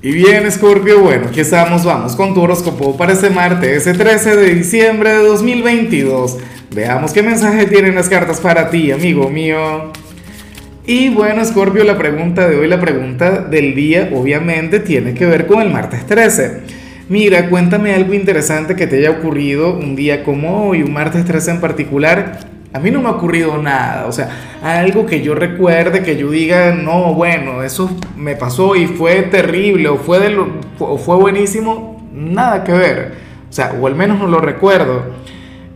Y bien, Scorpio, bueno, aquí estamos, vamos con tu horóscopo para este martes, ese 13 de diciembre de 2022. Veamos qué mensaje tienen las cartas para ti, amigo mío. Y bueno, Scorpio, la pregunta de hoy, la pregunta del día, obviamente tiene que ver con el martes 13. Mira, cuéntame algo interesante que te haya ocurrido un día como hoy, un martes 13 en particular, a mí no me ha ocurrido nada, o sea, algo que yo recuerde, que yo diga, no, bueno, eso me pasó y fue terrible o fue, de o fue buenísimo, nada que ver, o sea, o al menos no lo recuerdo.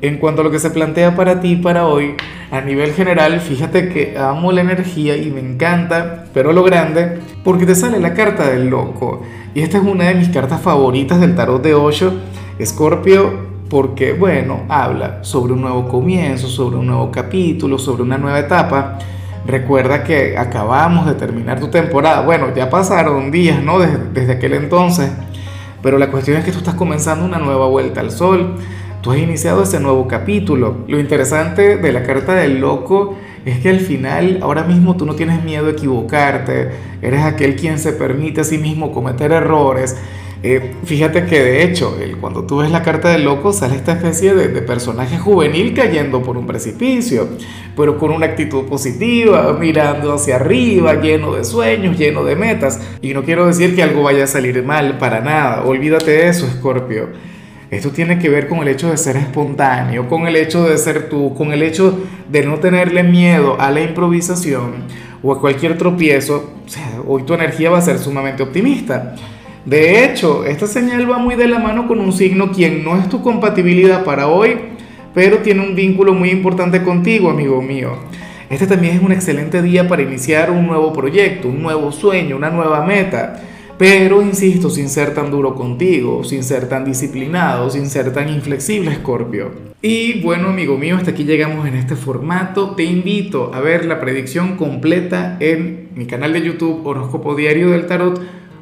En cuanto a lo que se plantea para ti para hoy, a nivel general, fíjate que amo la energía y me encanta, pero lo grande, porque te sale la carta del loco. Y esta es una de mis cartas favoritas del tarot de Osho. Escorpio porque, bueno, habla sobre un nuevo comienzo, sobre un nuevo capítulo, sobre una nueva etapa. Recuerda que acabamos de terminar tu temporada. Bueno, ya pasaron días, ¿no? Desde, desde, aquel entonces. Pero la cuestión es que tú estás comenzando una nueva vuelta al sol. Tú has iniciado ese nuevo capítulo. Lo interesante de la carta del loco es que al final, ahora mismo tú no tienes miedo a equivocarte. Eres aquel quien se permite a sí mismo cometer errores eh, fíjate que de hecho, cuando tú ves la carta del loco, sale esta especie de, personaje juvenil cayendo por un precipicio, pero con una actitud positiva, mirando hacia arriba, lleno de sueños, lleno de metas. Y no quiero decir que algo vaya a salir mal, para nada. Olvídate de eso, Escorpio. Esto tiene que ver con el hecho de ser espontáneo, con el hecho de ser tú, con el hecho de no tenerle miedo a la improvisación o a cualquier tropiezo. O hoy tu energía va a ser sumamente optimista. De hecho, esta señal va muy de la mano con un signo quien no es tu compatibilidad para hoy, pero tiene un vínculo muy importante contigo, amigo mío. Este también es un excelente día para iniciar un nuevo proyecto, un nuevo sueño, una nueva meta. Pero, insisto, sin ser tan duro contigo, sin ser tan disciplinado, sin ser tan inflexible, Scorpio. Y bueno, amigo mío, hasta aquí llegamos en este formato. Te invito a ver la predicción completa en mi canal de YouTube Horóscopo Diario del Tarot